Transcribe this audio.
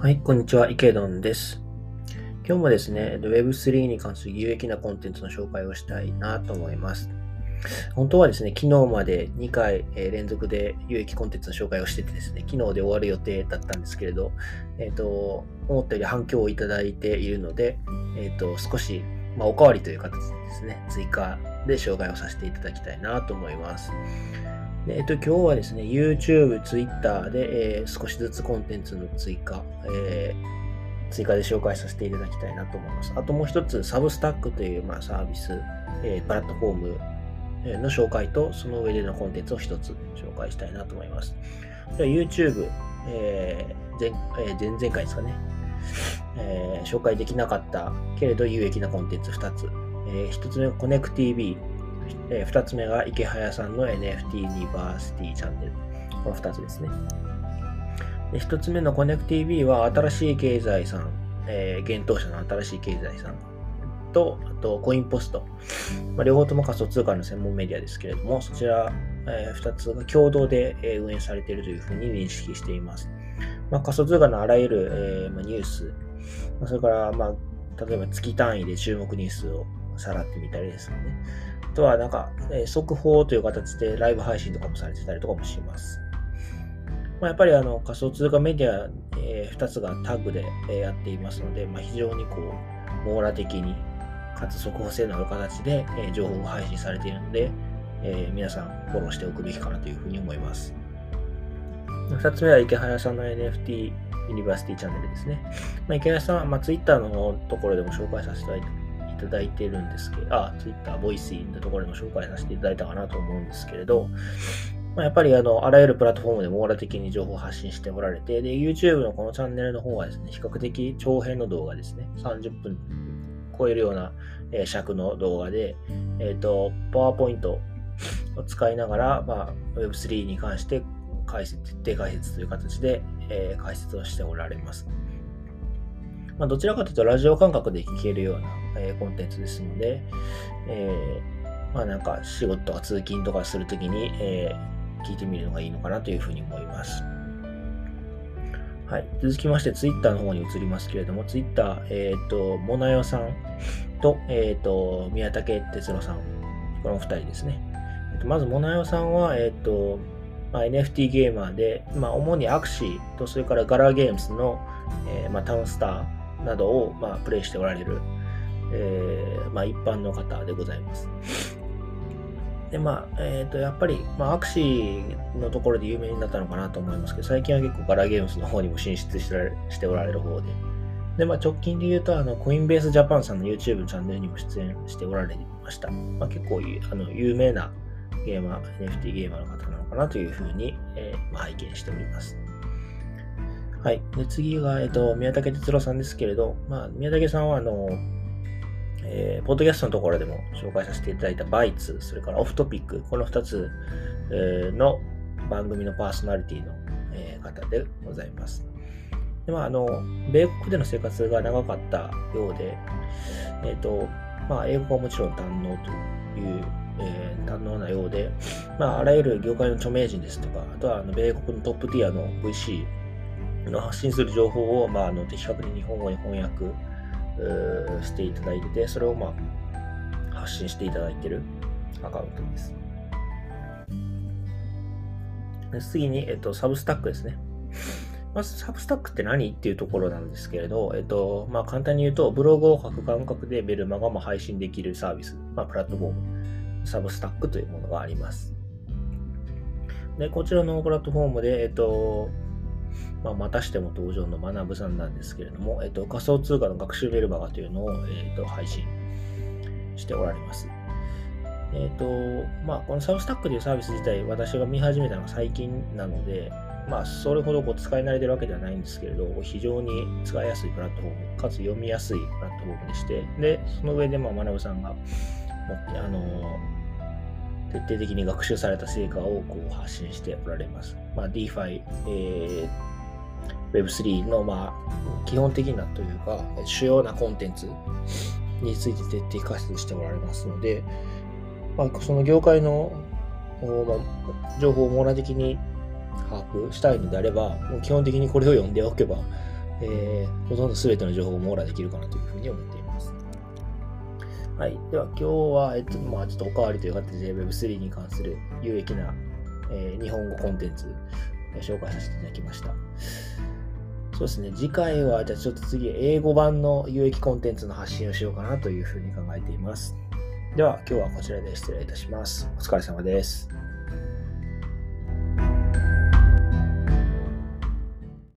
はい、こんにちは、池ドンです。今日もですね、Web3 に関する有益なコンテンツの紹介をしたいなと思います。本当はですね、昨日まで2回連続で有益コンテンツの紹介をしててですね、昨日で終わる予定だったんですけれど、えっ、ー、と、思ったより反響をいただいているので、えっ、ー、と、少し、まあ、おかわりという形でですね、追加で紹介をさせていただきたいなと思います。えっと、今日はですね、YouTube、Twitter で、えー、少しずつコンテンツの追加、えー、追加で紹介させていただきたいなと思います。あともう一つ、サブスタックという、まあ、サービス、えー、プラットフォームの紹介と、その上でのコンテンツを一つ紹介したいなと思います。YouTube、えー前えー、前々回ですかね、えー、紹介できなかったけれど有益なコンテンツ2つ。えー、1つ目は ConnectTV、えー、2つ目が池早さんの NFT ユニバーシティチャンネル。この2つですね。で1つ目の ConnectTV は新しい経済さん、えー、現当社の新しい経済さんと、あとコインポスト。まあ、両方とも仮想通貨の専門メディアですけれども、そちら、えー、2つが共同で運営されているというふうに認識しています。まあ、仮想通貨のあらゆる、えーまあ、ニュース、まあ、それから、まあ、例えば月単位で注目ニュースをさらってみたりですね。あとはなんか、え、速報という形でライブ配信とかもされてたりとかもします。まあ、やっぱりあの仮想通貨メディア、えー、2つがタッグで、え、やっていますので、まあ、非常にこう網羅的にかつ速報性のある形で、え、情報が配信されているので、えー、皆さんフォローしておくべきかなというふうに思います。2つ目は池原さんの NFT ユニバーシティチャンネルですね。まあ、池原さんは、まあ、Twitter のところでも紹介させていただいてるんですけど、あ、Twitter、ボイスインのところでも紹介させていただいたかなと思うんですけれど、まあ、やっぱりあの、あらゆるプラットフォームで網羅的に情報を発信しておられて、で、YouTube のこのチャンネルの方はですね、比較的長編の動画ですね、30分超えるような、え、尺の動画で、えっ、ー、と、パワーポイントを使いながら、まあ、Web3 に関して解説、徹底解説という形で、えー、解説をしておられます。まあ、どちらかというとラジオ感覚で聞けるような、えー、コンテンツですので、えー、まあなんか仕事とか通勤とかするときに、えー、聞いてみるのがいいのかなというふうに思います。はい。続きまして、ツイッターの方に移りますけれども、ツイッター、えっ、ー、と、モナヨさんと、えっ、ー、と、宮武哲郎さん、この二人ですね。えーと、まず、モナヨさんは、えっ、ー、と、まあ、NFT ゲーマーで、まあ、主にアクシーと、それからガラーゲームズの、えーまあ、タウンスターなどを、まあ、プレイしておられる、えーまあ、一般の方でございます。で、まあ、えっ、ー、と、やっぱり、まあ、アクシーのところで有名になったのかなと思いますけど、最近は結構ガラゲームズの方にも進出しておられる方で。で、まあ、直近で言うと、あの、コインベースジャパンさんの YouTube チャンネルにも出演しておられました。まあ、結構、あの、有名なゲーマー、NFT ゲーマーの方なのかなというふうに、えー、まあ、拝見しております。はい。で、次が、えっ、と、宮武哲郎さんですけれど、まあ、宮武さんは、あの、えー、ポッドキャストのところでも紹介させていただいたバイツ、それからオフトピック、この2つ、えー、の番組のパーソナリティの、えー、方でございます。でまあ、あの、米国での生活が長かったようで、えっ、ー、と、まあ、英語はもちろん堪能という、えー、堪能なようで、まあ、あらゆる業界の著名人ですとか、あとはあの米国のトップティアの VC の発信する情報を、まあ、あの的確に日本語に翻訳していただいて、それをまあ発信していただいているアカウントです。で次に、えっと、サブスタックですね。まず、サブスタックって何っていうところなんですけれど、えっと、まあ、簡単に言うと、ブログを書く感覚でメルマガも配信できるサービス、まあ、プラットフォーム、サブスタックというものがあります。で、こちらのプラットフォームで、えっと、まあ、またしても登場の学さんなんですけれども、えっと、仮想通貨の学習メルマガというのを、えっと、配信しておられます。えっと、まあ、このサブスタックというサービス自体、私が見始めたのが最近なので、まあ、それほどこう使い慣れてるわけではないんですけれど、非常に使いやすいプラットフォーム、かつ読みやすいプラットフォームでして、で、その上で、まあ、学さんが、あの、徹底的に学習された成果をこう発信しておられます。まあ、DeFi、えー Web3 の、まあ、基本的なというか、主要なコンテンツについて徹底解説しておられますので、まあ、その業界の、情報を網羅的に把握したいのであれば、基本的にこれを読んでおけば、えー、ほとんど全ての情報を網羅できるかなというふうに思っています。はい。では今日は、えっと、まあちょっとおかわりという形で Web3 に関する有益な、えー、日本語コンテンツ、を、紹介させていただきました。そうですね。次回は、じゃあちょっと次、英語版の有益コンテンツの発信をしようかなというふうに考えています。では、今日はこちらで失礼いたします。お疲れ様です。